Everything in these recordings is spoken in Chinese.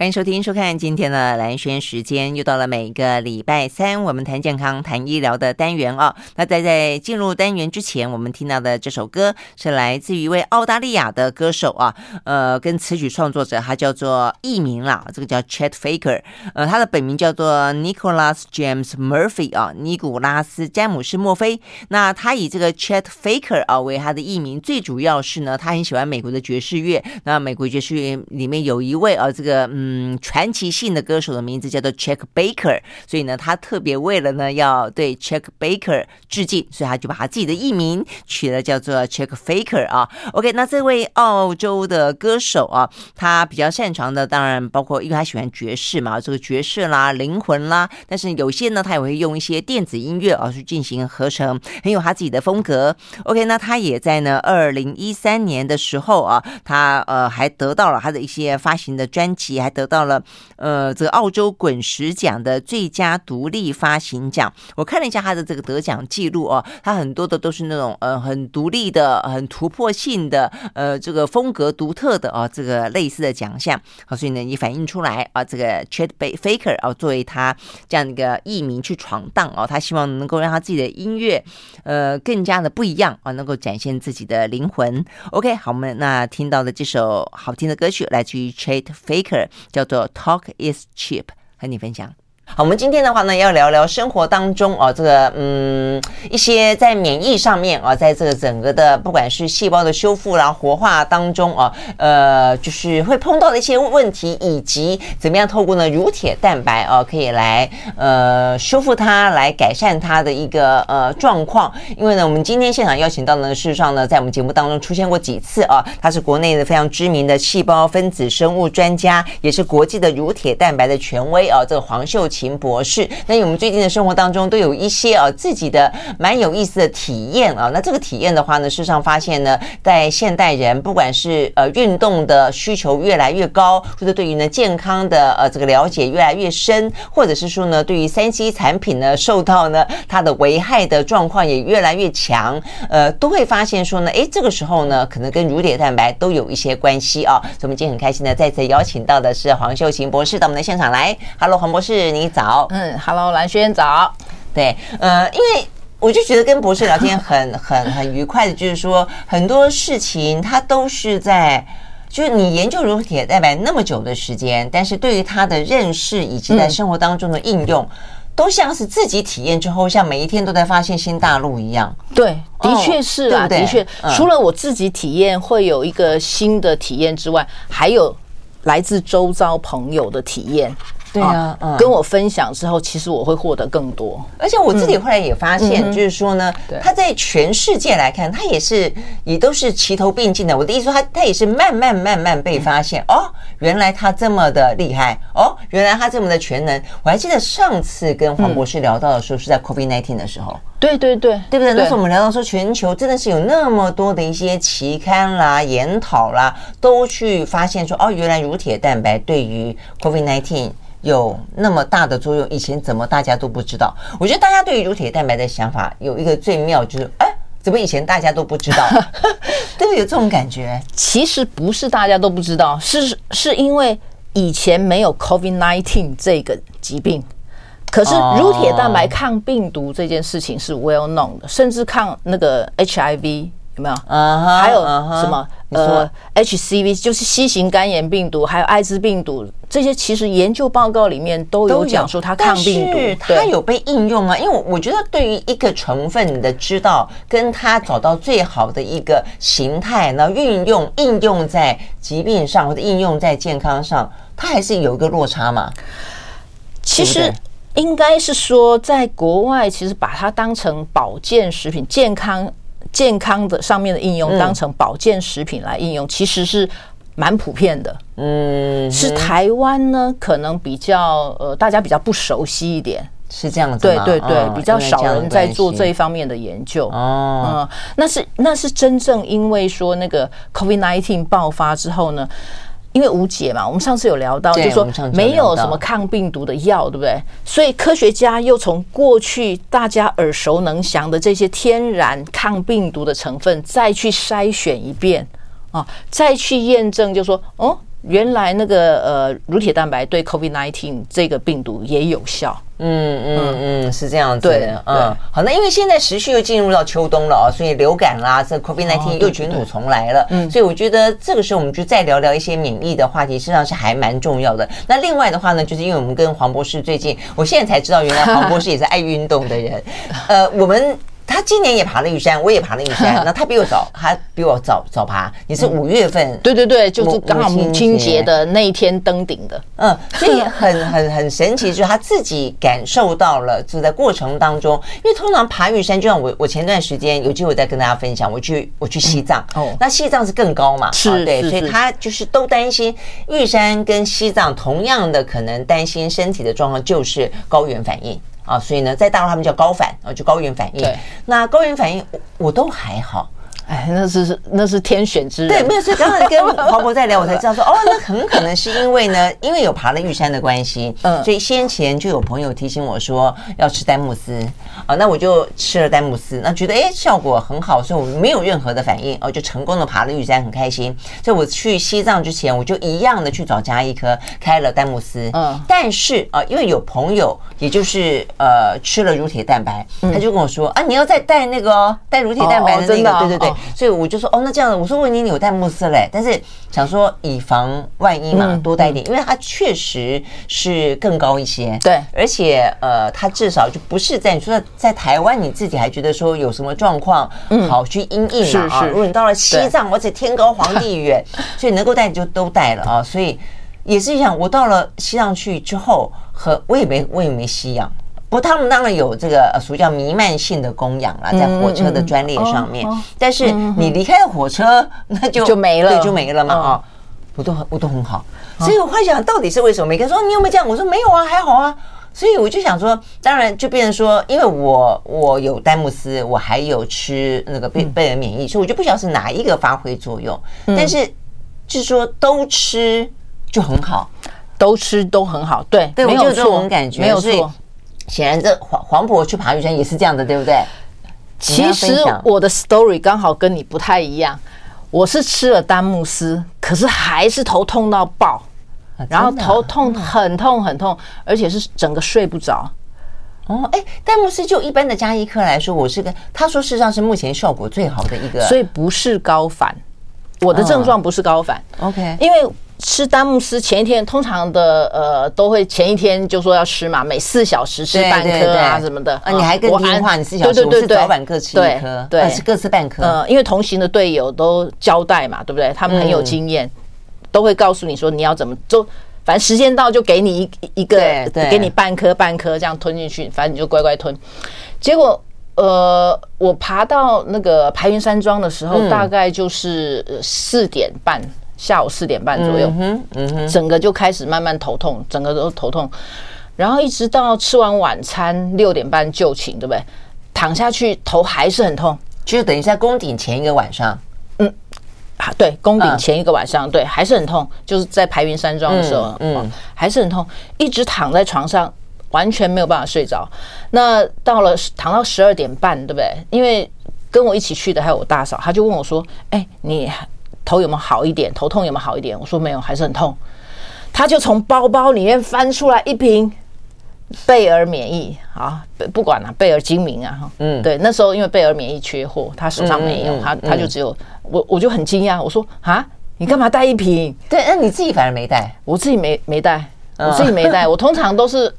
欢迎收听、收看今天的兰轩时间，又到了每个礼拜三，我们谈健康、谈医疗的单元哦。那在在进入单元之前，我们听到的这首歌是来自于一位澳大利亚的歌手啊，呃，跟词曲创作者，他叫做艺名啦，这个叫 Chet Faker，呃，他的本名叫做 Nicholas James Murphy 啊，尼古拉斯·詹姆斯·墨菲。那他以这个 Chet Faker 啊为他的艺名，最主要是呢，他很喜欢美国的爵士乐。那美国爵士乐里面有一位啊，这个嗯。嗯，传奇性的歌手的名字叫做 Check Baker，所以呢，他特别为了呢要对 Check Baker 致敬，所以他就把他自己的艺名取了叫做 Check Faker 啊。OK，那这位澳洲的歌手啊，他比较擅长的当然包括，因为他喜欢爵士嘛，这个爵士啦、灵魂啦，但是有些呢，他也会用一些电子音乐啊去进行合成，很有他自己的风格。OK，那他也在呢二零一三年的时候啊，他呃还得到了他的一些发行的专辑，还得。得到了呃这个澳洲滚石奖的最佳独立发行奖。我看了一下他的这个得奖记录哦，他很多的都是那种呃很独立的、很突破性的呃这个风格独特的、哦、这个类似的奖项。好，所以呢，也反映出来啊，这个 Chet Faker 啊，作为他这样一个艺名去闯荡哦，他希望能够让他自己的音乐呃更加的不一样啊，能够展现自己的灵魂。OK，好，我们那听到的这首好听的歌曲来自于 Chet Faker。叫做 Talk is cheap，和你分享。好，我们今天的话呢，要聊聊生活当中哦，这个嗯，一些在免疫上面啊，在这个整个的不管是细胞的修复啦、活化当中啊，呃，就是会碰到的一些问题，以及怎么样透过呢乳铁蛋白啊，可以来呃修复它，来改善它的一个呃状况。因为呢，我们今天现场邀请到呢，事实上呢，在我们节目当中出现过几次啊，他是国内的非常知名的细胞分子生物专家，也是国际的乳铁蛋白的权威啊，这个黄秀琴秦博士，那我们最近的生活当中都有一些啊自己的蛮有意思的体验啊。那这个体验的话呢，事实上发现呢，在现代人不管是呃运动的需求越来越高，或者对于呢健康的呃这个了解越来越深，或者是说呢对于三 C 产品呢受到呢它的危害的状况也越来越强，呃都会发现说呢，诶这个时候呢可能跟乳铁蛋白都有一些关系啊。所以我们今天很开心的再次邀请到的是黄秀琴博士到我们的现场来。Hello，黄博士，你。早，嗯，Hello，蓝轩早，对，呃，因为我就觉得跟博士聊天很很很愉快的，就是说很多事情他都是在，就是你研究乳铁蛋白那么久的时间，但是对于他的认识以及在生活当中的应用，嗯、都像是自己体验之后，像每一天都在发现新大陆一样。对，的确是啊，的确，除了我自己体验会有一个新的体验之外，还有来自周遭朋友的体验。对啊，嗯，跟我分享之后，其实我会获得更多。而且我自己后来也发现，就是说呢，他在全世界来看，他也是也都是齐头并进的。我的意思说，他他也是慢慢慢慢被发现。哦，原来他这么的厉害。哦，原来他这么的全能。我还记得上次跟黄博士聊到的时候，是在 COVID nineteen 的时候。对对对，对不对？那时候我们聊到说，全球真的是有那么多的一些期刊啦、研讨啦，都去发现说，哦，原来乳铁蛋白对于 COVID-19。有那么大的作用，以前怎么大家都不知道？我觉得大家对于乳铁蛋白的想法有一个最妙，就是哎，怎么以前大家都不知道？对不对？有这种感觉？其实不是大家都不知道，是是因为以前没有 COVID nineteen 这个疾病，可是乳铁蛋白抗病毒这件事情是 well known 的，甚至抗那个 HIV。有没有？嗯，还有什么？呃，HCV 就是 C 型肝炎病毒，还有艾滋病毒，这些其实研究报告里面都有讲说它抗病毒，它有被应用啊？因为我觉得对于一个成分你的知道，跟它找到最好的一个形态，然后运用应用在疾病上或者应用在健康上，它还是有一个落差嘛。其实应该是说，在国外其实把它当成保健食品、健康。健康的上面的应用当成保健食品来应用，其实是蛮普遍的。嗯，是台湾呢，可能比较呃，大家比较不熟悉一点，是这样子。对对对，比较少人在做这一方面的研究。哦，嗯，那是那是真正因为说那个 COVID-19 爆发之后呢。因为无解嘛，我们上次有聊到，就是说没有什么抗病毒的药，对不对？所以科学家又从过去大家耳熟能详的这些天然抗病毒的成分再去筛选一遍啊，再去验证，就说哦，原来那个呃乳铁蛋白对 COVID-19 这个病毒也有效。嗯嗯嗯，是这样子。对，嗯，好，那因为现在时序又进入到秋冬了啊，所以流感啦，这 COVID-19 又卷土重来了。嗯，所以我觉得这个时候我们就再聊聊一些免疫的话题，实际上是还蛮重要的。那另外的话呢，就是因为我们跟黄博士最近，我现在才知道，原来黄博士也是爱运动的人。呃，我们。他今年也爬了玉山，我也爬了玉山。那他比我早，他比我早早爬。你是五月份？对对对，就是刚好母亲节的那一天登顶的。嗯，所以很很很神奇，就是他自己感受到了，就在过程当中。因为通常爬玉山，就像我我前段时间有机会再跟大家分享，我去我去西藏。哦，那西藏是更高嘛？是，对，所以他就是都担心玉山跟西藏同样的可能担心身体的状况，就是高原反应。啊，所以呢，在大陆他们叫高反啊，就高原反应。对，那高原反应我，我都还好。哎，那是那是天选之人。对，没有，所以刚才跟 黄渤在聊，我才知道说，哦，那很可能是因为呢，因为有爬了玉山的关系，嗯，所以先前就有朋友提醒我说要吃丹木斯，啊，那我就吃了丹慕斯，那觉得哎效果很好，所以我没有任何的反应，哦，就成功的爬了玉山，很开心。所以我去西藏之前，我就一样的去找加医科开了丹慕斯，嗯，但是啊，因为有朋友，也就是呃吃了乳铁蛋白，他就跟我说啊，你要再带那个带乳铁蛋白的那个，对对对。所以我就说哦，那这样子，我说我已经有丹慕斯嘞？但是想说以防万一嘛，多带一点，因为它确实是更高一些。对，而且呃，它至少就不是在你说在台湾，你自己还觉得说有什么状况，好去应应嘛啊。如果你到了西藏，而且天高皇帝远，所以能够带就都带了啊。所以也是一样，我到了西藏去之后，和我也没我也没吸氧。不过他们当然有这个属于叫弥漫性的供氧啦，在火车的专列上面。但是你离开了火车，那就就没了，对，就没了嘛啊！我都我都很好，所以我幻想到底是为什么？每个人说你有没有这样？我说没有啊，还好啊。所以我就想说，当然就变成说，因为我我有丹慕斯，我还有吃那个贝贝尔免疫，所以我就不晓得是哪一个发挥作用。但是就是说都吃就很好，都吃都很好，对，对，我就有这种感觉，没有错。显然，这黄黄渤去爬玉山也是这样的，对不对？其实我的 story 刚好跟你不太一样，我是吃了丹木斯，可是还是头痛到爆，然后头痛很痛很痛，而且是整个睡不着。哦，哎，丹木斯就一般的加医科来说，我是跟他说事实上是目前效果最好的一个，所以不是高反，我的症状不是高反。OK，因为。吃丹木斯前一天，通常的呃都会前一天就说要吃嘛，每四小时吃半颗啊什么的。啊，你还更听话，你四小时对对对，早晚各吃一颗，对，是各吃半颗。呃，因为同行的队友都交代嘛，对不对？他们很有经验，都会告诉你说你要怎么做，反正时间到就给你一一个，给你半颗半颗这样吞进去，反正你就乖乖吞。结果呃，我爬到那个排云山庄的时候，大概就是四点半。下午四点半左右，嗯嗯，整个就开始慢慢头痛，整个都头痛，然后一直到吃完晚餐六点半就寝，对不对？躺下去头还是很痛，就等于在攻顶前一个晚上，嗯，对，攻顶前一个晚上，对，还是很痛，就是在排云山庄的时候，嗯，还是很痛，一直躺在床上，完全没有办法睡着。那到了躺到十二点半，对不对？因为跟我一起去的还有我大嫂，她就问我说：“哎，你？”头有没有好一点？头痛有没有好一点？我说没有，还是很痛。她就从包包里面翻出来一瓶贝尔免疫啊，不管了，贝尔精明啊，嗯，对，那时候因为贝尔免疫缺货，他手上没有，他他就只有我，我就很惊讶，我说啊，你干嘛带一瓶？对，那你自己反而没带，我自己没没带，我自己没带，我通常都是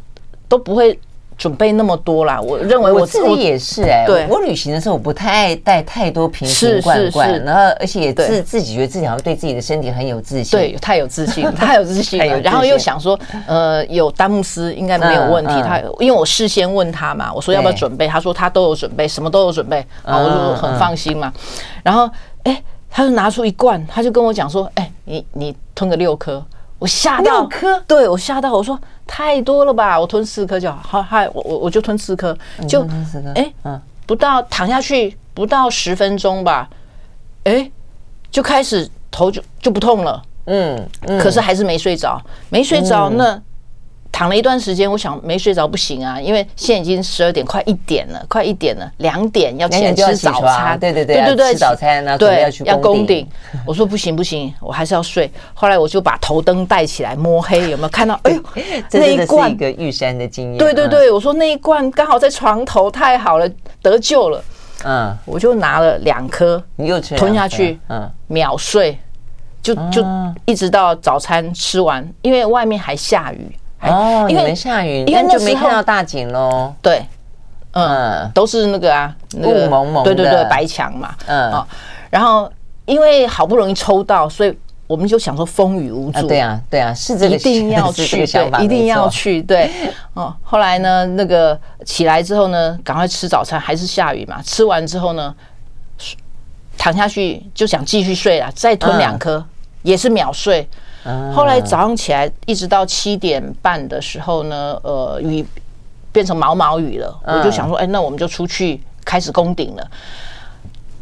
都不会。准备那么多啦，我认为我自己也是哎，对，我旅行的时候我不太爱带太多瓶瓶罐罐，然后而且也自自己觉得自己好像对自己的身体很有自信，对，太有自信，太有自信了。然后又想说，呃，有丹木斯应该没有问题。他因为我事先问他嘛，我说要不要准备，他说他都有准备，什么都有准备，啊，我就很放心嘛。然后哎，他就拿出一罐，他就跟我讲说，哎，你你吞个六颗。我吓到，对我吓到，我说太多了吧，我吞四颗就好，好，嗨，我我我就吞四颗，就哎，嗯，不到躺下去不到十分钟吧，哎，就开始头就就不痛了，嗯，可是还是没睡着，没睡着，那躺了一段时间，我想没睡着不行啊，因为现在已经十二点，快一点了，快一点了，两点要起来吃早餐，对对对对对，吃早餐呢，对，要去要攻顶。我说不行不行，我还是要睡。后来我就把头灯带起来摸黑，有没有看到？哎呦，那一罐一个玉山的经验。对对对，我说那一罐刚好在床头，太好了，得救了。嗯，我就拿了两颗，你又吃吞下去，嗯，秒睡，就就一直到早餐吃完，因为外面还下雨。哦，因为下雨，因为就没看到大景喽。对，嗯，都是那个啊，雾蒙蒙，对对对，白墙嘛，嗯，然后因为好不容易抽到，所以我们就想说风雨无阻。对啊，对啊，是这个，一定要 去，对，一定要去，对。哦，后来呢，那个起来之后呢，赶快吃早餐，还是下雨嘛。吃完之后呢，躺下去就想继续睡了，再吞两颗，也是秒睡。后来早上起来，一直到七点半的时候呢，呃，雨变成毛毛雨了。我就想说，哎，那我们就出去开始攻顶了。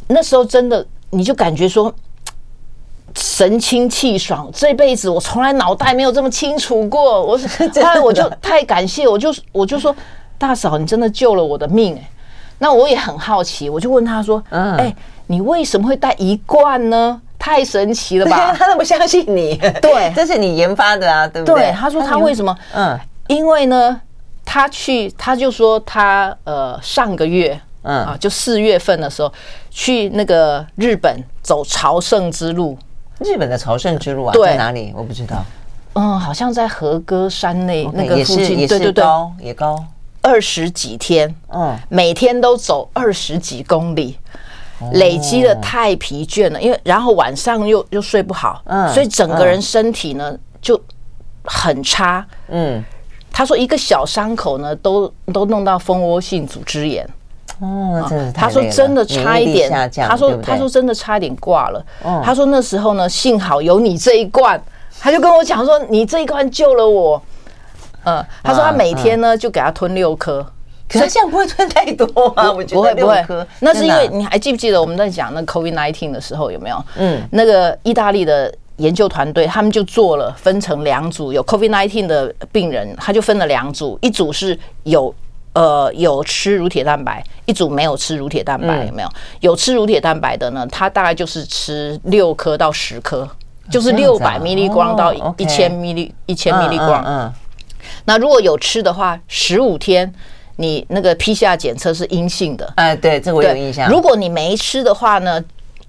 那时候真的，你就感觉说神清气爽。这辈子我从来脑袋没有这么清楚过。我 后来我就太感谢，我就我就说，大嫂，你真的救了我的命哎。那我也很好奇，我就问他说，哎，你为什么会带一罐呢？太神奇了吧！他都不相信你，对，这是你研发的啊，对不对？对，他说他为什么？嗯，因为呢，他去，他就说他呃上个月，嗯啊，就四月份的时候去那个日本走朝圣之路。日本的朝圣之路啊，在哪里？我不知道。嗯，好像在和歌山那那个附近，对对对，也高二十几天，嗯，每天都走二十几公里。累积的太疲倦了，因为然后晚上又又睡不好，嗯，所以整个人身体呢就很差，嗯，他说一个小伤口呢都都弄到蜂窝性组织炎，哦，真的，他说真的差一点，他说他说真的差一点挂了，他说那时候呢幸好有你这一罐，他就跟我讲说你这一罐救了我，嗯，他说他每天呢就给他吞六颗。可是这样不会吞太多啊？我觉得不会不会，那是因为你还记不记得我们在讲那 COVID nineteen 的时候有没有？嗯，那个意大利的研究团队他们就做了分成两组，有 COVID nineteen 的病人，他就分了两组，一组是有呃有吃乳铁蛋白，一组没有吃乳铁蛋白，有没有？有吃乳铁蛋白的呢，他大概就是吃六颗到十颗，就是六百 milligram 到一千 milli 一千 milligram。嗯，那如果有吃的话，十五天。你那个 PCR 检测是阴性的，哎，对，这个我有印象。如果你没吃的话呢，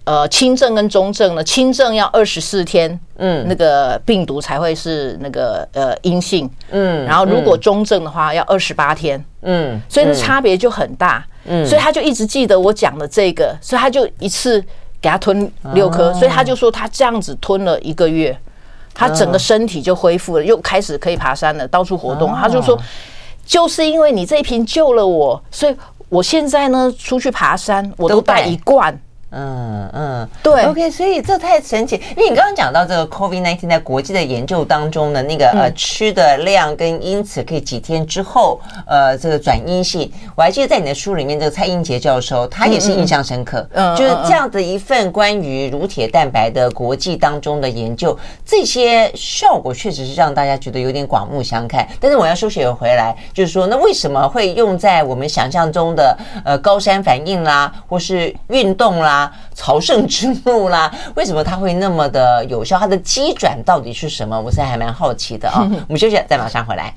呃，轻症跟中症呢，轻症要二十四天，嗯，那个病毒才会是那个呃阴性，嗯，然后如果中症的话要二十八天，嗯，所以那差别就很大，嗯，所以他就一直记得我讲的这个，所以他就一次给他吞六颗，所以他就说他这样子吞了一个月，他整个身体就恢复了，又开始可以爬山了，到处活动，他就说。就是因为你这一瓶救了我，所以我现在呢出去爬山，我都带一罐。嗯嗯，对，OK，所以这太神奇。因为你刚刚讲到这个 COVID nineteen 在国际的研究当中的那个呃吃的量，跟因此可以几天之后呃这个转阴性。我还记得在你的书里面，这个蔡英杰教授他也是印象深刻，嗯，就是这样的一份关于乳铁蛋白的国际当中的研究，这些效果确实是让大家觉得有点刮目相看。但是我要收学回来，就是说，那为什么会用在我们想象中的呃高山反应啦，或是运动啦？朝圣之路啦，为什么它会那么的有效？它的机转到底是什么？我现在还蛮好奇的啊、哦。我们休息，再马上回来。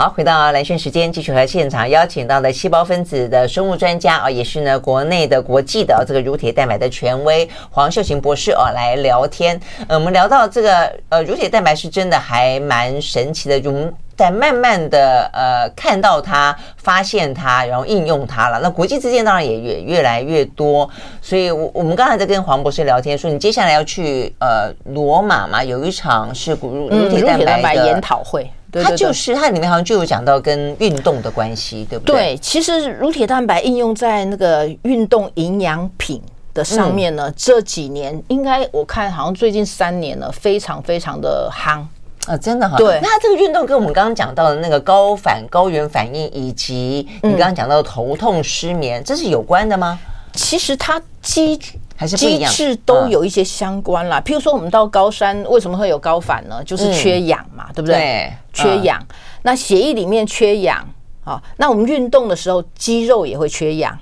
好，回到兰萱时间，继续和现场邀请到的细胞分子的生物专家啊，也是呢国内的国际的这个乳铁蛋白的权威黄秀琴博士哦来聊天。呃，我们聊到这个呃乳铁蛋白是真的还蛮神奇的，用。在慢慢的呃看到它、发现它，然后应用它了。那国际之间当然也越越来越多。所以，我我们刚才在跟黄博士聊天，说你接下来要去呃罗马嘛，有一场是乳乳铁蛋白的研讨会。它就是它里面好像就有讲到跟运动的关系，对不对？对，其实乳铁蛋白应用在那个运动营养品的上面呢，嗯、这几年应该我看好像最近三年了，非常非常的夯。啊，真的哈。对，那这个运动跟我们刚刚讲到的那个高反高原反应，以及你刚刚讲到的头痛失眠，这是有关的吗？其实它基还是？机制都有一些相关啦。譬如说，我们到高山为什么会有高反呢？就是缺氧嘛，对不对？对，缺氧。那血液里面缺氧啊，那我们运动的时候，肌肉也会缺氧。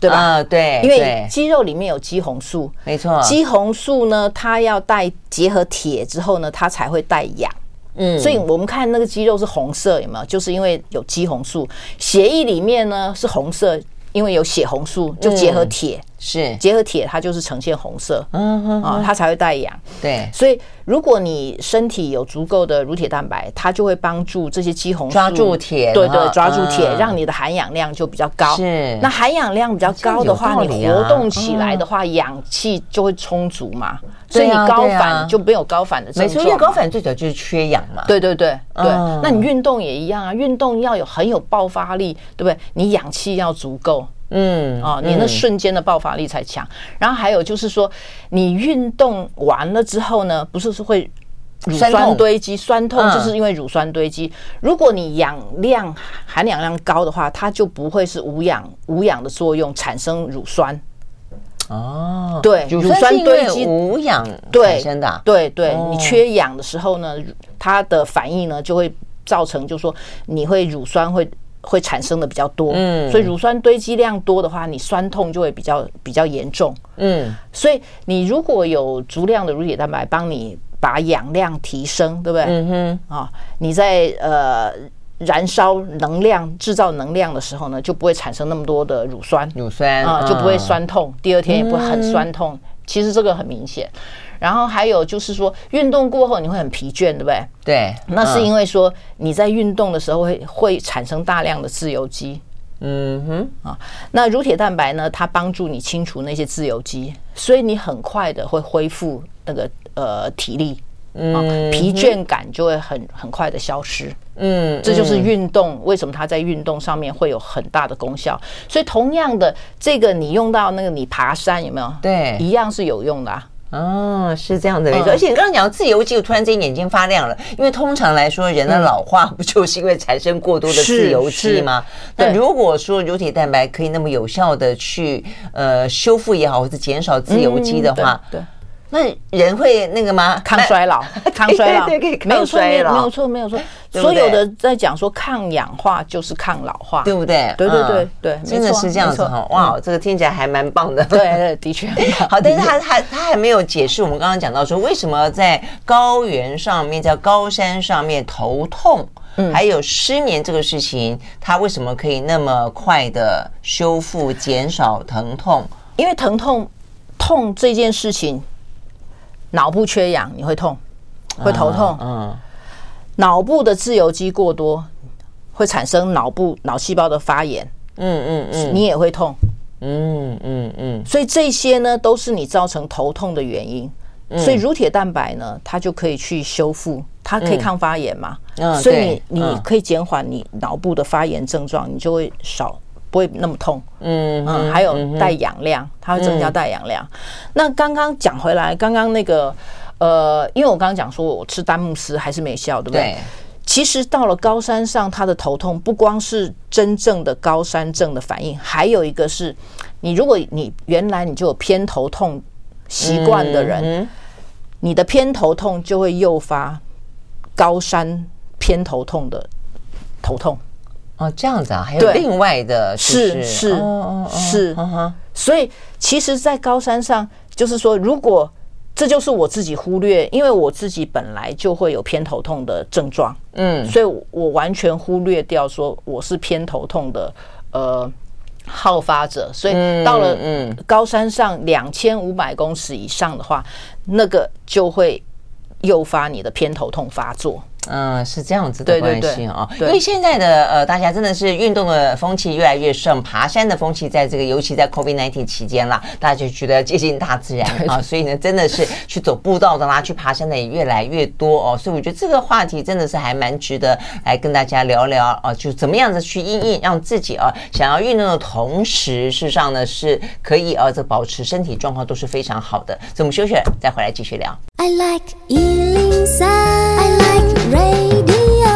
对吧？对，因为肌肉里面有肌红素，没错。肌红素呢，它要带结合铁之后呢，它才会带氧。嗯，所以我们看那个肌肉是红色，有没有？就是因为有肌红素。血液里面呢是红色，因为有血红素，就结合铁。是结合铁，它就是呈现红色，嗯哼啊，它才会带氧。对，所以如果你身体有足够的乳铁蛋白，它就会帮助这些肌红素抓住铁，对对，抓住铁，让你的含氧量就比较高。是，那含氧量比较高的话，你活动起来的话，氧气就会充足嘛，所以你高反就没有高反的症状。没错，因为高反最主要就是缺氧嘛。对对对对，那你运动也一样啊，运动要有很有爆发力，对不对？你氧气要足够。嗯啊，你那瞬间的爆发力才强。然后还有就是说，你运动完了之后呢，不是是会乳酸堆积，酸痛就是因为乳酸堆积。如果你氧量含氧量高的话，它就不会是无氧无氧的作用产生乳酸。哦，对，乳酸堆积无氧产生的。对对，你缺氧的时候呢，它的反应呢就会造成，就是说你会乳酸会。会产生的比较多，嗯，所以乳酸堆积量多的话，你酸痛就会比较比较严重，嗯，所以你如果有足量的乳铁蛋白帮你把氧量提升，对不对？嗯哼，啊，你在呃燃烧能量、制造能量的时候呢，就不会产生那么多的乳酸，乳酸啊，就不会酸痛，第二天也不会很酸痛。其实这个很明显。然后还有就是说，运动过后你会很疲倦，对不对？对，那是因为说你在运动的时候会会产生大量的自由基。嗯哼啊，那乳铁蛋白呢，它帮助你清除那些自由基，所以你很快的会恢复那个呃体力，嗯，疲倦感就会很很快的消失。嗯，这就是运动为什么它在运动上面会有很大的功效。所以同样的，这个你用到那个你爬山有没有？对，一样是有用的啊。哦，是这样的，没错。而且你刚刚讲到自由基，我突然间眼睛发亮了。因为通常来说，人的老化不就是因为产生过多的自由基吗？那如果说乳体蛋白可以那么有效的去呃修复也好，或者减少自由基的话，对。那人会那个吗？抗衰老，抗衰老，对，可以抗衰老，没有错，没有错。所有的在讲说抗氧化就是抗老化，对不对？对对对对，真的是这样子哈。哇，这个听起来还蛮棒的。对对，的确 好。但是他 他他还没有解释我们刚刚讲到说，为什么在高原上面，在高山上面头痛，还有失眠这个事情，它为什么可以那么快的修复、减少疼痛？因为疼痛痛这件事情。脑部缺氧，你会痛，会头痛。嗯，脑部的自由基过多，会产生脑部脑细胞的发炎。嗯嗯嗯，你也会痛。嗯嗯嗯，所以这些呢，都是你造成头痛的原因。所以乳铁蛋白呢，它就可以去修复，它可以抗发炎嘛。嗯，所以你你可以减缓你脑部的发炎症状，你就会少。不会那么痛，嗯嗯，还有带氧量，它会增加带氧量。那刚刚讲回来，刚刚那个呃，因为我刚刚讲说我吃丹木斯还是没效，对不对？对。其实到了高山上，他的头痛不光是真正的高山症的反应，还有一个是，你如果你原来你就有偏头痛习惯的人，你的偏头痛就会诱发高山偏头痛的头痛。哦，这样子啊，还有另外的，是是是，所以其实，在高山上，就是说，如果这就是我自己忽略，因为我自己本来就会有偏头痛的症状，嗯，所以我完全忽略掉说我是偏头痛的呃好发者，所以到了嗯。高山上两千五百公尺以上的话，那个就会诱发你的偏头痛发作。嗯，是这样子的关系啊，因为现在的呃，大家真的是运动的风气越来越盛，爬山的风气在这个，尤其在 COVID-19 期间啦，大家就觉得接近大自然啊，所以呢，真的是去走步道的啦，去爬山的也越来越多哦，所以我觉得这个话题真的是还蛮值得来跟大家聊聊啊，就怎么样子去应应，让自己啊想要运动的同时，事实上呢是可以啊这保持身体状况都是非常好的，所以我们休息了，再回来继续聊。I like radio.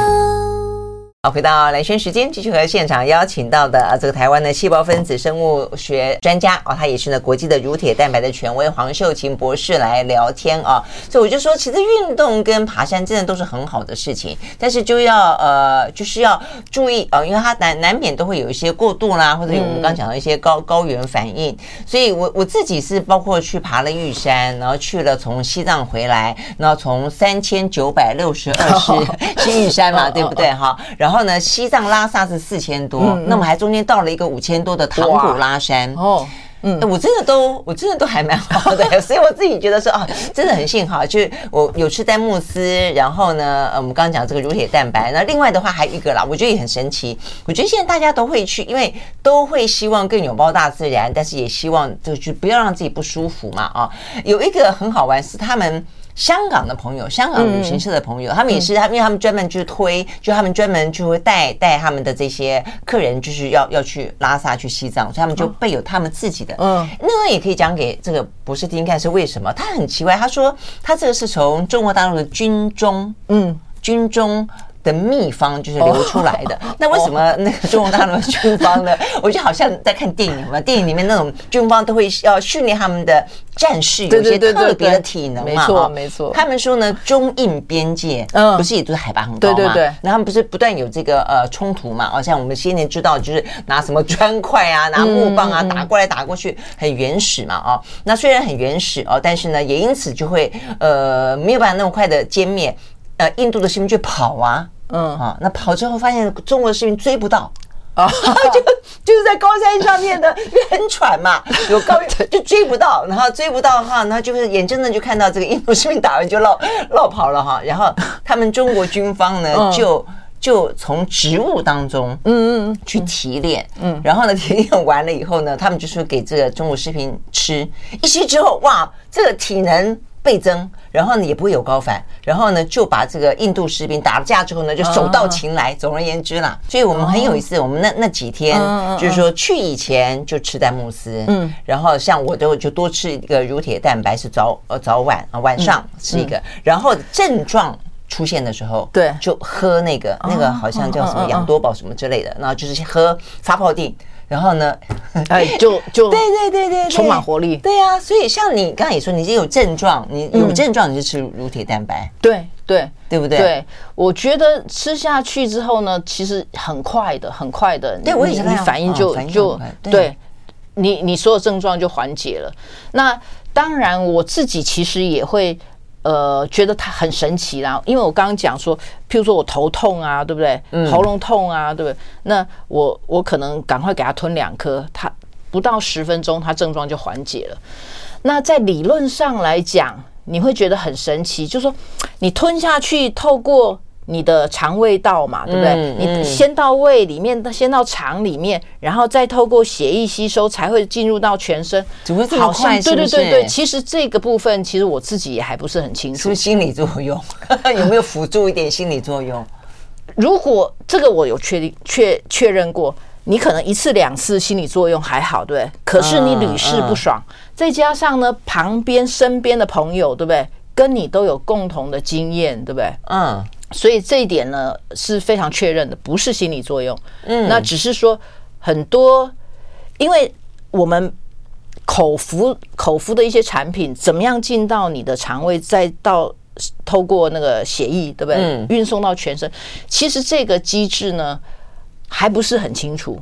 回到蓝轩时间，继续和现场邀请到的，这个台湾的细胞分子生物学专家哦，他也是呢国际的乳铁蛋白的权威黄秀琴博士来聊天啊。所以我就说，其实运动跟爬山真的都是很好的事情，但是就要呃，就是要注意啊，因为它难难免都会有一些过度啦，或者有我们刚讲到一些高高原反应。所以我我自己是包括去爬了玉山，然后去了从西藏回来，然后从三千九百六十二 是是玉山嘛，对不对哈？然后呢，西藏拉萨是四千多，那么还中间到了一个五千多的唐古拉山哦。嗯，我真的都，我真的都还蛮好的，所以我自己觉得说啊，真的很幸好，就是我有吃丹慕斯，然后呢，呃，我们刚刚讲这个乳铁蛋白，那另外的话还有一个啦，我觉得也很神奇。我觉得现在大家都会去，因为都会希望更拥抱大自然，但是也希望就就不要让自己不舒服嘛啊。有一个很好玩是他们。香港的朋友，香港旅行社的朋友，嗯、他们也是，他因为他们专门去推，就他们专门就会带带他们的这些客人，就是要要去拉萨、去西藏，所以他们就备有他们自己的。嗯，那个也可以讲给这个博士听看是为什么？他很奇怪，他说他这个是从中国大陆的军中，嗯，军中。的秘方就是流出来的，那为什么那个中国大陆的军方呢？我觉得好像在看电影嘛，电影里面那种军方都会要训练他们的战士有一些特别的体能嘛，没错没错。他们说呢，中印边界不是也都是海拔很高嘛，对对对，然后他们不是不断有这个呃冲突嘛，好像我们先前知道就是拿什么砖块啊，拿木棒啊打过来打过去，很原始嘛啊。那虽然很原始哦，但是呢也因此就会呃没有办法那么快的歼灭。呃，印度的士兵就跑啊，嗯。啊，那跑之后发现中国的士兵追不到啊，就就是在高山上面的，因为很喘嘛，有高 原就追不到，然后追不到的话，然后就是眼睁睁就看到这个印度士兵打完就落落跑了哈，然后他们中国军方呢就就从植物当中嗯嗯去提炼嗯，然后呢 提炼完了以后呢，他们就说给这个中国士兵吃，一吃之后哇，这个体能。倍增，然后呢也不会有高反，然后呢就把这个印度士兵打了架之后呢就手到擒来。总而言之啦，所以我们很有意思，我们那那几天就是说去以前就吃丹慕斯，嗯，然后像我都就多吃一个乳铁蛋白，是早呃早晚啊晚上吃一个，然后症状出现的时候，对，就喝那个那个好像叫什么养多宝什么之类的，然后就是喝发泡錠。然后呢，哎，就就对对对对，充满活力。对啊，所以像你刚才也说，你已经有症状，你有症状你就吃乳铁蛋白。对对，对不对？对，我觉得吃下去之后呢，其实很快的，很快的，对我也是你反应就就对，你你所有症状就缓解了。那当然，我自己其实也会。呃，觉得它很神奇啦，因为我刚刚讲说，譬如说我头痛啊，对不对？喉咙痛啊，对不对？那我我可能赶快给它吞两颗，它不到十分钟，它症状就缓解了。那在理论上来讲，你会觉得很神奇，就是说你吞下去，透过。你的肠胃道嘛，对不对？嗯嗯、你先到胃里面，先到肠里面，然后再透过血液吸收，才会进入到全身。怎么会这么快？对对对对，其实这个部分，其实我自己也还不是很清楚。是不是心理作用？有没有辅助一点心理作用？如果这个我有确定确确认过，你可能一次两次心理作用还好，对不对？可是你屡试不爽，嗯嗯、再加上呢，旁边身边的朋友，对不对？跟你都有共同的经验，对不对？嗯。所以这一点呢是非常确认的，不是心理作用。嗯，那只是说很多，因为我们口服口服的一些产品怎么样进到你的肠胃，再到透过那个血液，对不对？嗯，运送到全身，其实这个机制呢还不是很清楚。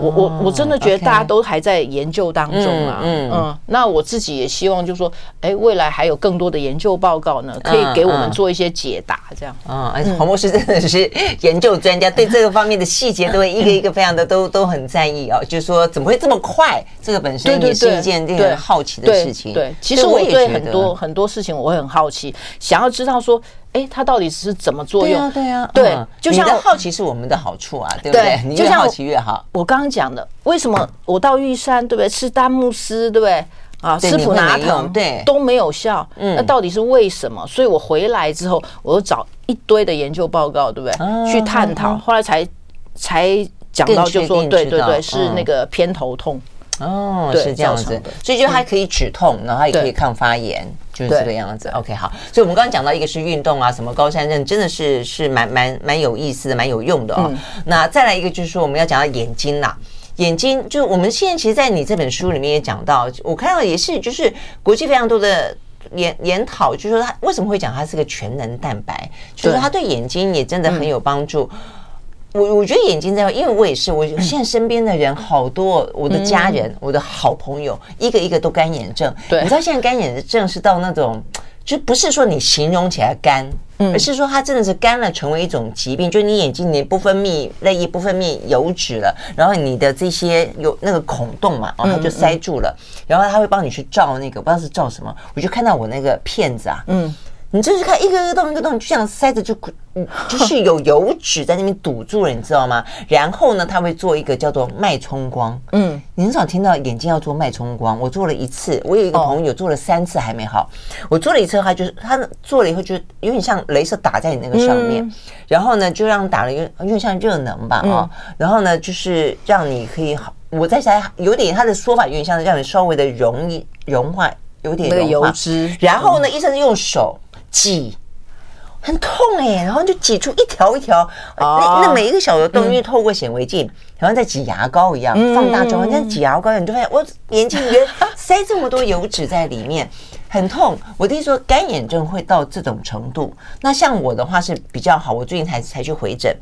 我我我真的觉得大家都还在研究当中啊，嗯嗯，那我自己也希望就是说，哎，未来还有更多的研究报告呢，可以给我们做一些解答，这样。啊，而且黄博士真的是研究专家，对这个方面的细节都会 一个一个非常的都都很在意哦。就是说，怎么会这么快？这个本身也是一件令人好奇的事情。对，其实我也对很多很多事情我会很好奇，想要知道说。哎，它到底是怎么作用？对啊，对啊，对，就像好奇是我们的好处啊，对不对？你越好奇越好。我刚刚讲的，为什么我到玉山，对不对？吃丹木斯，对不对？啊，吃普拿疼，对，都没有效。嗯，那到底是为什么？所以我回来之后，我又找一堆的研究报告，对不对？去探讨，后来才才讲到，就说对对对，是那个偏头痛。哦，是这样子，所以就它可以止痛，然后它也可以抗发炎。就是这个样子。OK，好，所以我们刚刚讲到一个是运动啊，什么高山症，真的是是蛮蛮蛮有意思的，蛮有用的哦。嗯、那再来一个就是说，我们要讲到眼睛啦，眼睛就我们现在其实，在你这本书里面也讲到，我看到也是就是国际非常多的研研讨，就是说它为什么会讲它是个全能蛋白，就是它对眼睛也真的很有帮助。嗯我我觉得眼睛在，因为我也是，我现在身边的人好多，我的家人，我的好朋友，一个一个都干眼症。对，你知道现在干眼症是到那种，就不是说你形容起来干，而是说它真的是干了，成为一种疾病。就你眼睛你不分泌泪液，不分泌油脂了，然后你的这些有那个孔洞嘛，然后它就塞住了，然后他会帮你去照那个，不知道是照什么，我就看到我那个片子啊，嗯。你就是看一个一个洞一个洞，就像塞着就，就是有油脂在那边堵住了，你知道吗？然后呢，他会做一个叫做脉冲光。嗯，你很少听到眼睛要做脉冲光，我做了一次，我有一个朋友做了三次还没好。我做了一次的话，就是他做了以后就有点像镭射打在你那个上面，然后呢就让打了一个有点像热能吧啊，然后呢就是让你可以好，我在想有点他的说法有点像让你稍微的容易融化，有点那个油脂，然后呢医生用手。挤，很痛哎、欸，然后就挤出一条一条，那那每一个小的洞，因为透过显微镜，好像在挤牙膏一样，放大之后像挤牙膏一样，你就发现我眼睛里面 塞这么多油脂在里面，很痛。我弟说干眼症会到这种程度，那像我的话是比较好，我最近才才去回诊，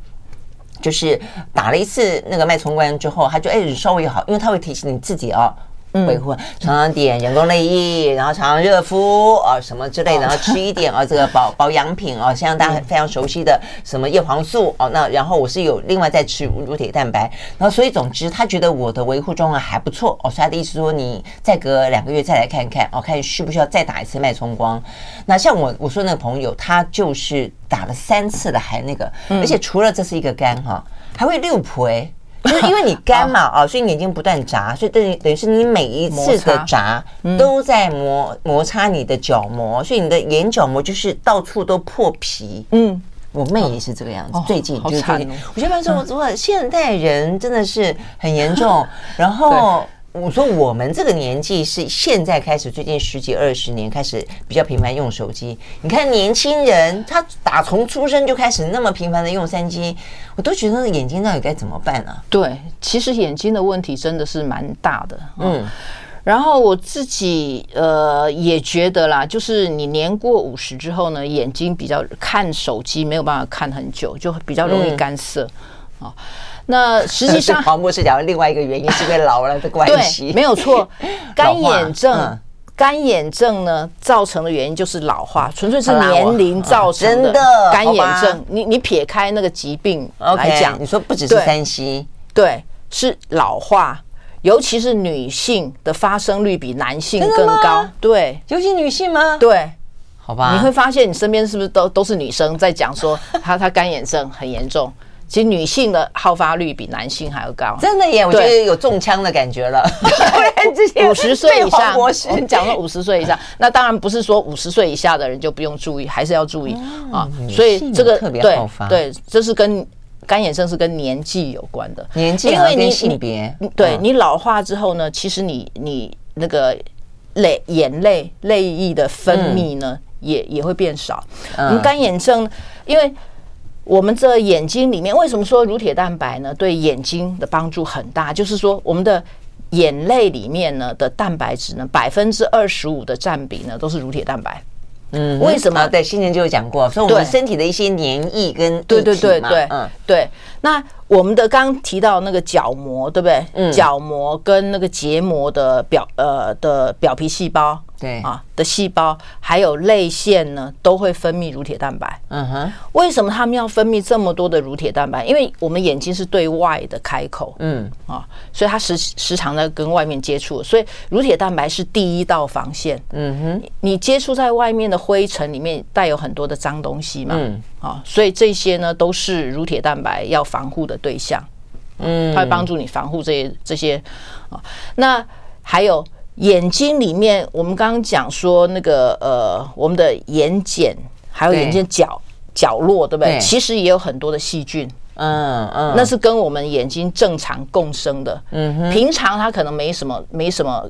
就是打了一次那个脉冲光之后，他就哎稍微好，因为他会提醒你自己哦。维护，常常点人工泪液，然后常常热敷啊什么之类的，然后吃一点啊这个保保养品啊，像大家非常熟悉的什么叶黄素哦，那然后我是有另外再吃乳铁蛋白，然后所以总之他觉得我的维护状况还不错哦，所以他的意思说你再隔两个月再来看看哦，看需不需要再打一次脉冲光。那像我我说那个朋友，他就是打了三次的还那个，而且除了这是一个肝哈，还会六婆。就是因为你 干嘛啊，所以你眼睛不断眨，所以等于等于是你每一次的眨都在磨摩擦你的角膜，所以你的眼角膜就是到处都破皮。嗯，我妹也是这个样子。最近就是最近，我觉得说，我说现代人真的是很严重，然后。我说我们这个年纪是现在开始，最近十几二十年开始比较频繁用手机。你看年轻人，他打从出生就开始那么频繁的用三 G，我都觉得眼睛到底该怎么办呢？啊？对，其实眼睛的问题真的是蛮大的。嗯，然后我自己呃也觉得啦，就是你年过五十之后呢，眼睛比较看手机没有办法看很久，就比较容易干涩啊。嗯那实际上，黄博士讲的另外一个原因是因为老了的关系，没有错。干眼症，干眼症呢造成的原因就是老化，纯粹是年龄造成的干眼症。你你撇开那个疾病来讲，你说不只是三 C，对，是老化，尤其是女性的发生率比男性更高。对，尤其女性吗？对，好吧。你会发现你身边是不是都都是女生在讲说她她干眼症很严重。其实女性的好发率比男性还要高，真的耶！我觉得有中枪的感觉了。五十岁以上，我们讲了五十岁以上，那当然不是说五十岁以下的人就不用注意，还是要注意啊。所以这个对对，这是跟干眼症是跟年纪有关的，年纪因为你性别，对你老化之后呢，其实你你那个泪眼泪泪液的分泌呢，也也会变少。嗯，干眼症因为。我们这眼睛里面为什么说乳铁蛋白呢？对眼睛的帮助很大，就是说我们的眼泪里面呢的蛋白质呢，百分之二十五的占比呢都是乳铁蛋白。嗯，为什么？对，先前就有讲过，说我们身体的一些黏液跟对对对对，嗯，对。那我们的刚刚提到那个角膜，对不对？嗯，角膜跟那个结膜的表呃的表皮细胞。对啊，的细胞还有泪腺呢，都会分泌乳铁蛋白。嗯哼，为什么他们要分泌这么多的乳铁蛋白？因为我们眼睛是对外的开口，嗯啊，所以它时时常在跟外面接触，所以乳铁蛋白是第一道防线。嗯哼，你接触在外面的灰尘里面带有很多的脏东西嘛，嗯啊，所以这些呢都是乳铁蛋白要防护的对象。嗯，它会帮助你防护这些这些啊。那还有。眼睛里面，我们刚刚讲说那个呃，我们的眼睑还有眼睛角角落，对不对？其实也有很多的细菌，嗯嗯，那是跟我们眼睛正常共生的。嗯哼，平常它可能没什么没什么，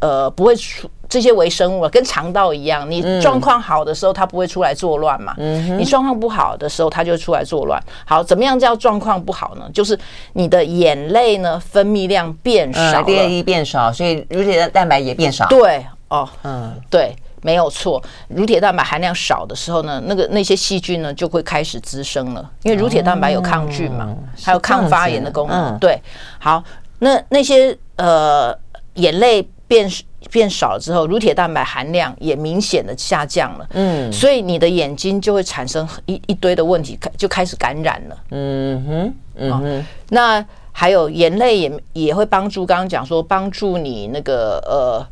呃，不会出这些微生物跟肠道一样，你状况好的时候它不会出来作乱嘛，嗯，你状况不好的时候它就会出来作乱。好，怎么样叫状况不好呢？就是你的眼泪呢分泌量变少了，泪液变少，所以乳铁蛋白也变少。对，哦，嗯，对。没有错，乳铁蛋白含量少的时候呢，那个那些细菌呢就会开始滋生了，因为乳铁蛋白有抗菌嘛，哦、还有抗发炎的功能。嗯、对，好，那那些呃眼泪变变少了之后，乳铁蛋白含量也明显的下降了。嗯，所以你的眼睛就会产生一一堆的问题，开就开始感染了。嗯哼，嗯哼，哦、那还有眼泪也也会帮助，刚刚讲说帮助你那个呃。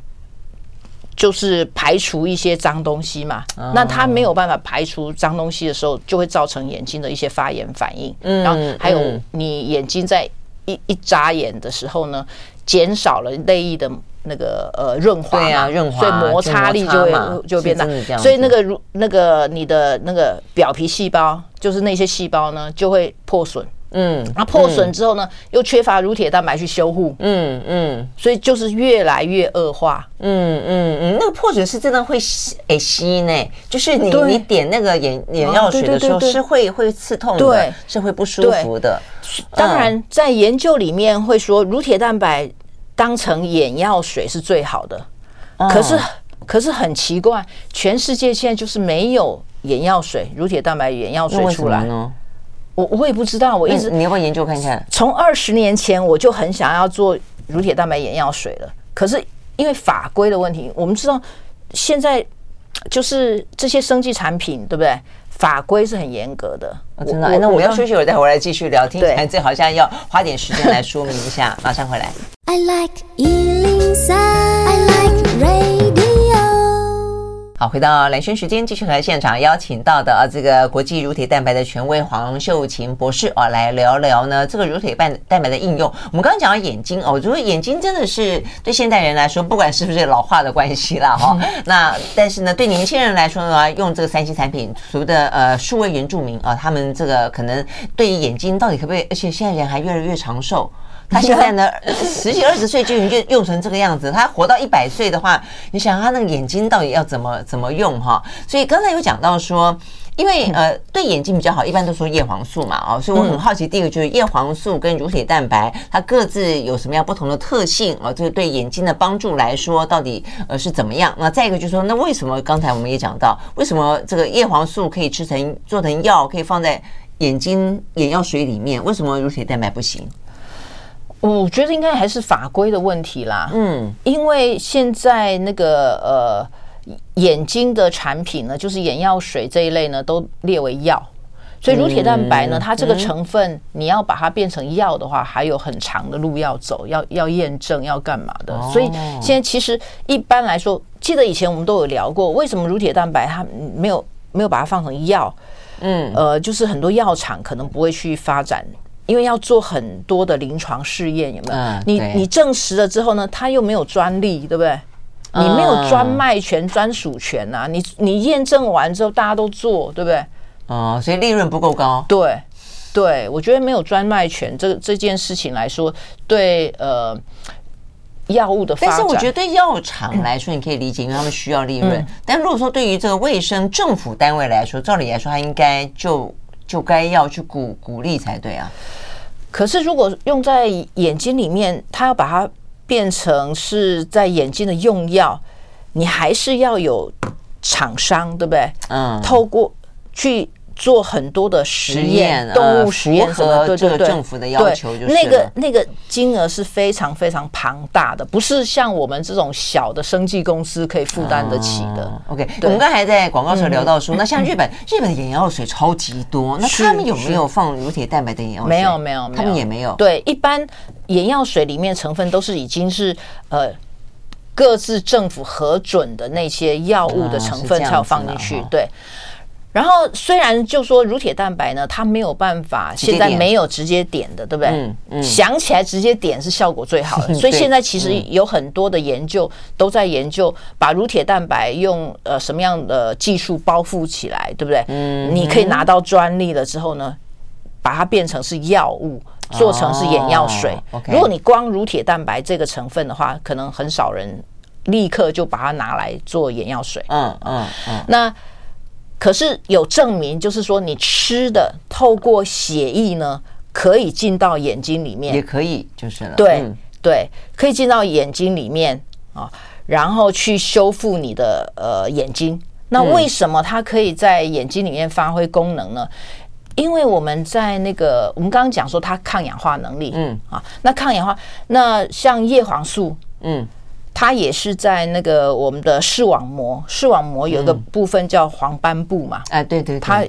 就是排除一些脏东西嘛，那它没有办法排除脏东西的时候，就会造成眼睛的一些发炎反应。然后还有你眼睛在一一眨眼的时候呢，减少了泪液的那个呃润滑嘛，润滑，所以摩擦力就会就变大。所以那个如那个你的那个表皮细胞，就是那些细胞呢，就会破损。嗯，然后破损之后呢，嗯、又缺乏乳铁蛋白去修护，嗯嗯，所以就是越来越恶化，嗯嗯嗯，那个破损是真的会吸诶吸呢，就是你你点那个眼眼药水的时候是会会刺痛的，是会不舒服的。当然，在研究里面会说乳铁蛋白当成眼药水是最好的，嗯、可是可是很奇怪，全世界现在就是没有眼药水乳铁蛋白眼药水出来呢。我我也不知道，我一直你要不要研究看看？从二十年前我就很想要做乳铁蛋白眼药水了，可是因为法规的问题，我们知道现在就是这些生技产品，对不对？法规是很严格的。真的，那我们要休息会儿，再回来继续聊。听起来这好像要花点时间来说明一下，马上回来。I like 好，回到蓝轩时间，继续和现场邀请到的啊，这个国际乳铁蛋白的权威黄秀琴博士啊，来聊聊呢这个乳铁蛋蛋白的应用。我们刚刚讲到眼睛哦，我觉得眼睛真的是对现代人来说，不管是不是老化的关系啦哈，那但是呢，对年轻人来说呢，用这个三 C 产品，所谓的呃数位原住民啊，他们这个可能对于眼睛到底可不可以，而且现在人还越来越长寿。他现在呢，十几二十岁就已经用成这个样子。他活到一百岁的话，你想他那个眼睛到底要怎么怎么用哈？所以刚才有讲到说，因为呃对眼睛比较好，一般都说叶黄素嘛哦，所以我很好奇，第一个就是叶黄素跟乳铁蛋白它各自有什么样不同的特性啊？这个对眼睛的帮助来说，到底呃是怎么样？那再一个就是说，那为什么刚才我们也讲到，为什么这个叶黄素可以吃成做成药，可以放在眼睛眼药水里面？为什么乳铁蛋白不行？我觉得应该还是法规的问题啦。嗯，因为现在那个呃眼睛的产品呢，就是眼药水这一类呢，都列为药。所以乳铁蛋白呢，它这个成分你要把它变成药的话，还有很长的路要走，要要验证，要干嘛的。所以现在其实一般来说，记得以前我们都有聊过，为什么乳铁蛋白它没有没有把它放成药？嗯，呃，就是很多药厂可能不会去发展。因为要做很多的临床试验，有没有？嗯、你你证实了之后呢，他又没有专利，对不对？你没有专卖权、专属权啊！你你验证完之后，大家都做，对不对？哦，所以利润不够高。对，对，我觉得没有专卖权这这件事情来说，对呃药物的发展，但是我觉得对药厂来说，你可以理解，因为他们需要利润。嗯、但如果说对于这个卫生政府单位来说，照理来说，他应该就。就该要去鼓鼓励才对啊！可是如果用在眼睛里面，它要把它变成是在眼睛的用药，你还是要有厂商，对不对？嗯，透过去。做很多的实验，动物实验什么？对对对，政府的要求就是那个那个金额是非常非常庞大的，不是像我们这种小的生技公司可以负担得起的。OK，我们刚才在广告时候聊到说，那像日本，日本的眼药水超级多，那他们有没有放乳铁蛋白的眼药水？没有没有，他们也没有。对，一般眼药水里面成分都是已经是呃各自政府核准的那些药物的成分才有放进去，对。然后虽然就说乳铁蛋白呢，它没有办法，现在没有直接点的，对不对？嗯嗯。想起来直接点是效果最好的，所以现在其实有很多的研究都在研究把乳铁蛋白用呃什么样的技术包覆起来，对不对？嗯。你可以拿到专利了之后呢，把它变成是药物，做成是眼药水。如果你光乳铁蛋白这个成分的话，可能很少人。立刻就把它拿来做眼药水。嗯嗯嗯。那可是有证明，就是说你吃的透过血液呢，可以进到眼睛里面，也可以就是了。对、嗯、对，可以进到眼睛里面啊，然后去修复你的呃眼睛。那为什么它可以在眼睛里面发挥功能呢？因为我们在那个，我们刚刚讲说它抗氧化能力，嗯啊，那抗氧化，那像叶黄素，嗯，它也是在那个我们的视网膜，视网膜有一个部分叫黄斑部嘛，哎，对对，它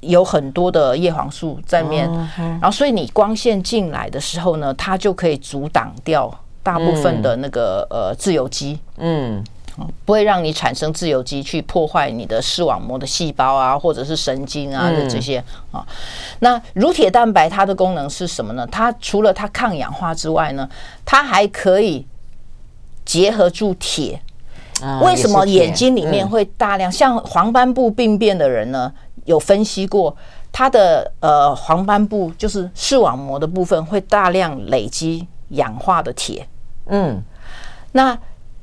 有很多的叶黄素在面，然后所以你光线进来的时候呢，它就可以阻挡掉大部分的那个呃自由基，嗯。不会让你产生自由基去破坏你的视网膜的细胞啊，或者是神经啊的这些啊。那乳铁蛋白它的功能是什么呢？它除了它抗氧化之外呢，它还可以结合住铁。为什么眼睛里面会大量像黄斑部病变的人呢？有分析过，他的呃黄斑部就是视网膜的部分会大量累积氧化的铁。嗯，那。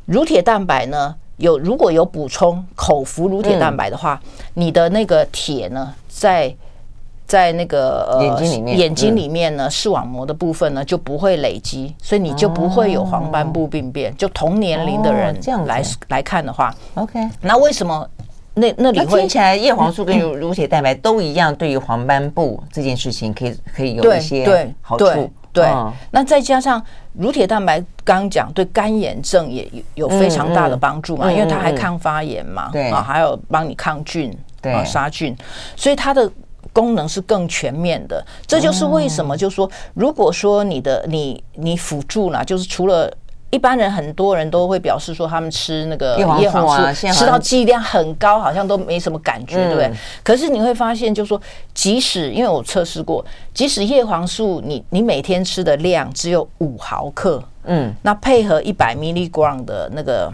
乳铁蛋白呢，有如果有补充口服乳铁蛋白的话，嗯、你的那个铁呢，在在那个呃眼睛里面，眼睛里面呢，视网膜的部分呢就不会累积，所以你就不会有黄斑部病变。就同年龄的人这样来来看的话，OK，那为什么那那里会听起来叶黄素跟乳乳铁蛋白都一样，对于黄斑部这件事情可以可以有一些好处。对，那再加上乳铁蛋白，刚刚讲对干眼症也有有非常大的帮助嘛，因为它还抗发炎嘛，对。啊，还有帮你抗菌，对。啊，杀菌，所以它的功能是更全面的。这就是为什么，就是说，如果说你的你你辅助了，就是除了。一般人很多人都会表示说，他们吃那个叶黄素吃到剂量很高，好像都没什么感觉，对不对？可是你会发现，就是说，即使因为我测试过，即使叶黄素你你每天吃的量只有五毫克，嗯，那配合一百 milligram 的那个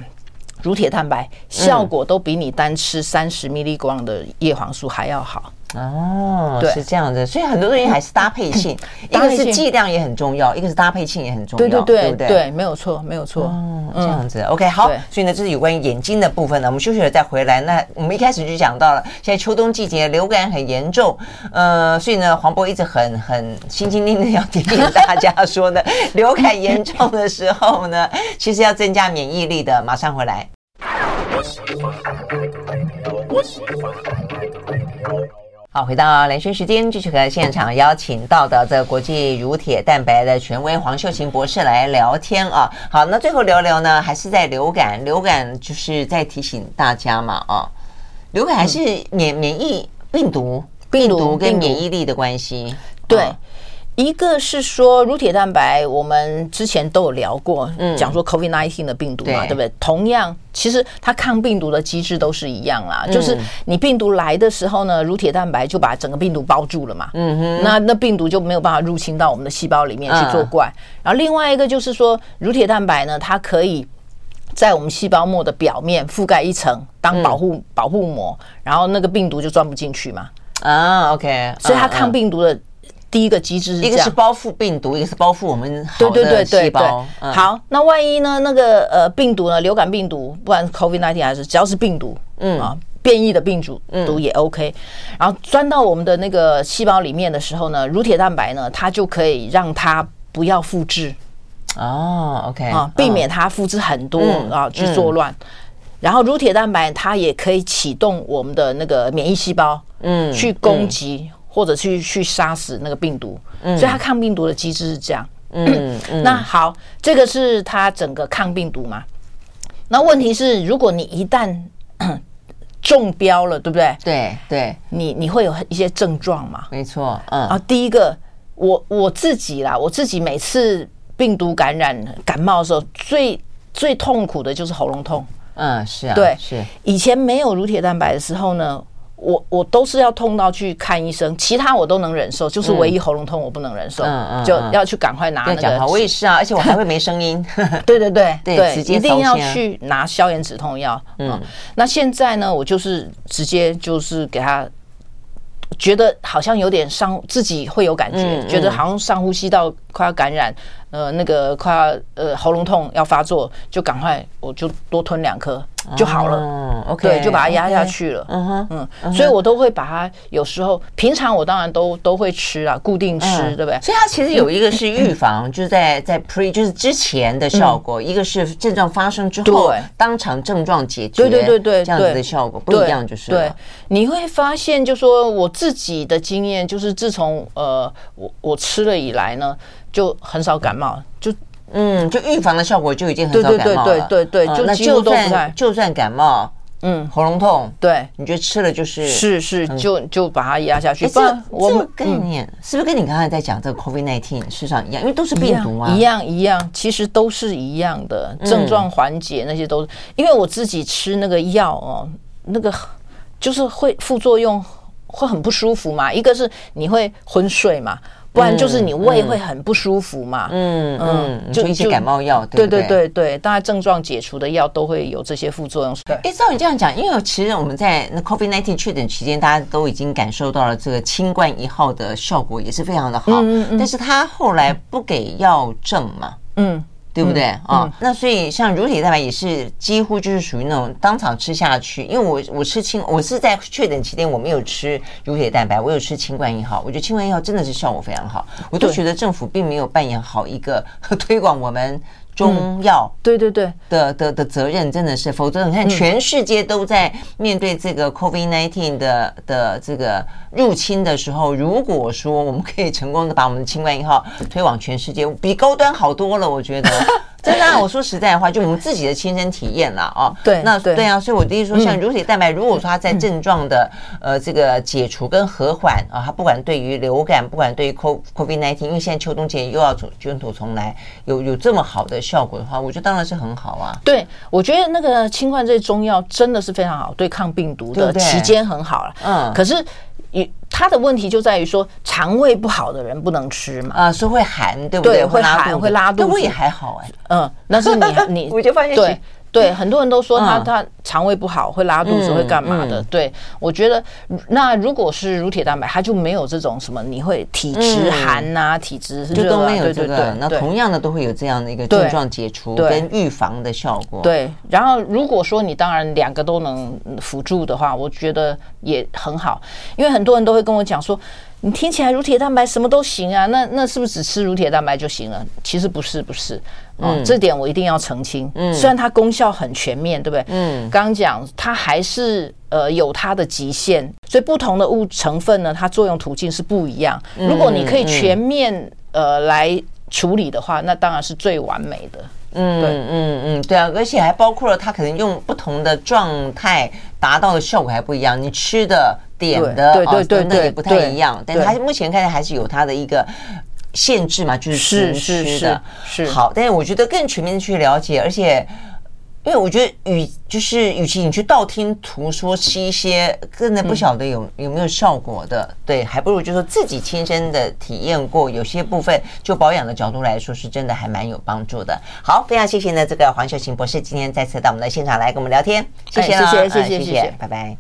乳铁蛋白，效果都比你单吃三十 milligram 的叶黄素还要好。哦，对，是这样的，所以很多东西还是搭配性，一个是剂量也很重要，一个是搭配性也很重要，对对对对，没有错，没有错，嗯，这样子，OK，好，所以呢，这是有关于眼睛的部分呢，我们休息了再回来。那我们一开始就讲到了，现在秋冬季节流感很严重，呃，所以呢，黄渤一直很很心心念念要提醒大家说呢，流感严重的时候呢，其实要增加免疫力的。马上回来。好，回到连线时间，继续和现场邀请到的这个国际乳铁蛋白的权威黄秀琴博士来聊天啊。好，那最后聊聊呢，还是在流感，流感就是在提醒大家嘛啊，流感还是免免疫病毒，病毒跟免疫力的关系，对。一个是说乳铁蛋白，我们之前都有聊过，嗯，讲说 COVID nineteen 的病毒嘛，对，对不对？同样，其实它抗病毒的机制都是一样啦，嗯、就是你病毒来的时候呢，乳铁蛋白就把整个病毒包住了嘛，嗯哼，那那病毒就没有办法入侵到我们的细胞里面去作怪。嗯、然后另外一个就是说，乳铁蛋白呢，它可以在我们细胞膜的表面覆盖一层当保护、嗯、保护膜，然后那个病毒就钻不进去嘛。啊，OK，所以它抗病毒的。第一个机制是这样，一个是包覆病毒，一个是包覆我们好的细胞。好，那万一呢？那个呃病毒呢？流感病毒，不管是 COVID-19 还是只要是病毒，嗯啊，变异的病毒毒也 OK。然后钻到我们的那个细胞里面的时候呢，乳铁蛋白呢，它就可以让它不要复制。哦，OK 啊，避免它复制很多啊去作乱。然后乳铁蛋白它也可以启动我们的那个免疫细胞，嗯，去攻击。或者去去杀死那个病毒，所以它抗病毒的机制是这样。嗯，那好，这个是它整个抗病毒嘛。那问题是，如果你一旦 中标了，对不对？对对，你你会有一些症状嘛？没错，嗯。啊，第一个，我我自己啦，我自己每次病毒感染感冒的时候，最最痛苦的就是喉咙痛。嗯，是啊，对，是。以前没有乳铁蛋白的时候呢，我我都是要痛到去看医生，其他我都能忍受，就是唯一喉咙痛我不能忍受，就要去赶快拿那个。我也是啊，而且我还会没声音。对对对对，一定要去拿消炎止痛药。嗯，那现在呢，我就是直接就是给他，觉得好像有点上，自己会有感觉，觉得好像上呼吸道快要感染，呃，那个快要呃喉咙痛要发作，就赶快我就多吞两颗就好了。嗯，OK，对，就把它压下去了。嗯哼，嗯，所以我都会把它有时候平常我当然都都会吃啊，固定吃，对不对？所以它其实有一个是预防，就是在在 pre 就是之前的效果，一个是症状发生之后当场症状解决，对对对对，这样子的效果不一样，就是对。你会发现，就说我自己的经验就是，自从呃我我吃了以来呢，就很少感冒，就。嗯，就预防的效果就已经很少感冒了。对对对对对，就几乎都不在。就算感冒，嗯，喉咙痛，对，你觉得吃了就是是是，就就把它压下去。这这个概念是不是跟你刚才在讲这个 COVID-19 事实上一样？因为都是病毒啊，一样一样，其实都是一样的症状缓解那些都是。因为我自己吃那个药哦，那个就是会副作用会很不舒服嘛，一个是你会昏睡嘛。不然就是你胃会很不舒服嘛，嗯嗯，就一些感冒药，对对对对，大家症状解除的药都会有这些副作用。对，哎，照你这样讲，因为其实我们在那 COVID-19 确诊期间，大家都已经感受到了这个清冠一号的效果也是非常的好，但是他后来不给药证嘛，嗯。对不对啊？嗯哦，那所以像乳铁蛋白也是几乎就是属于那种当场吃下去，因为我我吃清，我是在确诊期间我没有吃乳铁蛋白，我有吃清冠一号，我觉得清冠一号真的是效果非常好，我都觉得政府并没有扮演好一个 推广我们。中药，对对对的的的责任真的是，否则你看全世界都在面对这个 COVID nineteen 的的这个入侵的时候，如果说我们可以成功的把我们的清冠一号推往全世界，比高端好多了，我觉得。真的，我说实在的话，就我们自己的亲身体验了哦。对，那对啊，所以我的意思说，像乳铁蛋白，如果说它在症状的呃这个解除跟和缓啊，它不管对于流感，不管对于 COVID nineteen，因为现在秋冬节又要卷土重来，有有这么好的效果的话，我觉得当然是很好啊。对，我觉得那个清冠这中药真的是非常好，对抗病毒的期间很好了。嗯，可是。他的问题就在于说，肠胃不好的人不能吃嘛？啊，是会寒，对不对？对，会寒，会拉肚子。胃也还好哎，嗯，那是你你，我就发现对。对，很多人都说他他肠胃不好，会拉肚子，会干嘛的？对，我觉得那如果是乳铁蛋白，它就没有这种什么，你会体质寒呐，体质就都没有这个。那同样的都会有这样的一个症状解除跟预防的效果。对，然后如果说你当然两个都能辅助的话，我觉得也很好，因为很多人都会跟我讲说。你听起来乳铁蛋白什么都行啊？那那是不是只吃乳铁蛋白就行了？其实不是，不是。嗯，这点我一定要澄清。嗯，虽然它功效很全面，对不对？嗯，刚刚讲它还是呃有它的极限，所以不同的物成分呢，它作用途径是不一样。如果你可以全面呃来处理的话，那当然是最完美的。嗯，对，嗯嗯，对啊，而且还包括了它可能用不同的状态达到的效果还不一样。你吃的。点的对对对对也不太一样，但它目前看来还是有它的一个限制嘛，就是吃吃的是好，但是我觉得更全面的去了解，而且因为我觉得与就是，与其你去道听途说吃一些，真的不晓得有有没有效果的，对，还不如就说自己亲身的体验过，有些部分就保养的角度来说，是真的还蛮有帮助的。好，非常谢谢呢，这个黄秀琴博士今天再次到我们的现场来跟我们聊天，谢谢，谢谢，谢谢，谢谢，拜拜。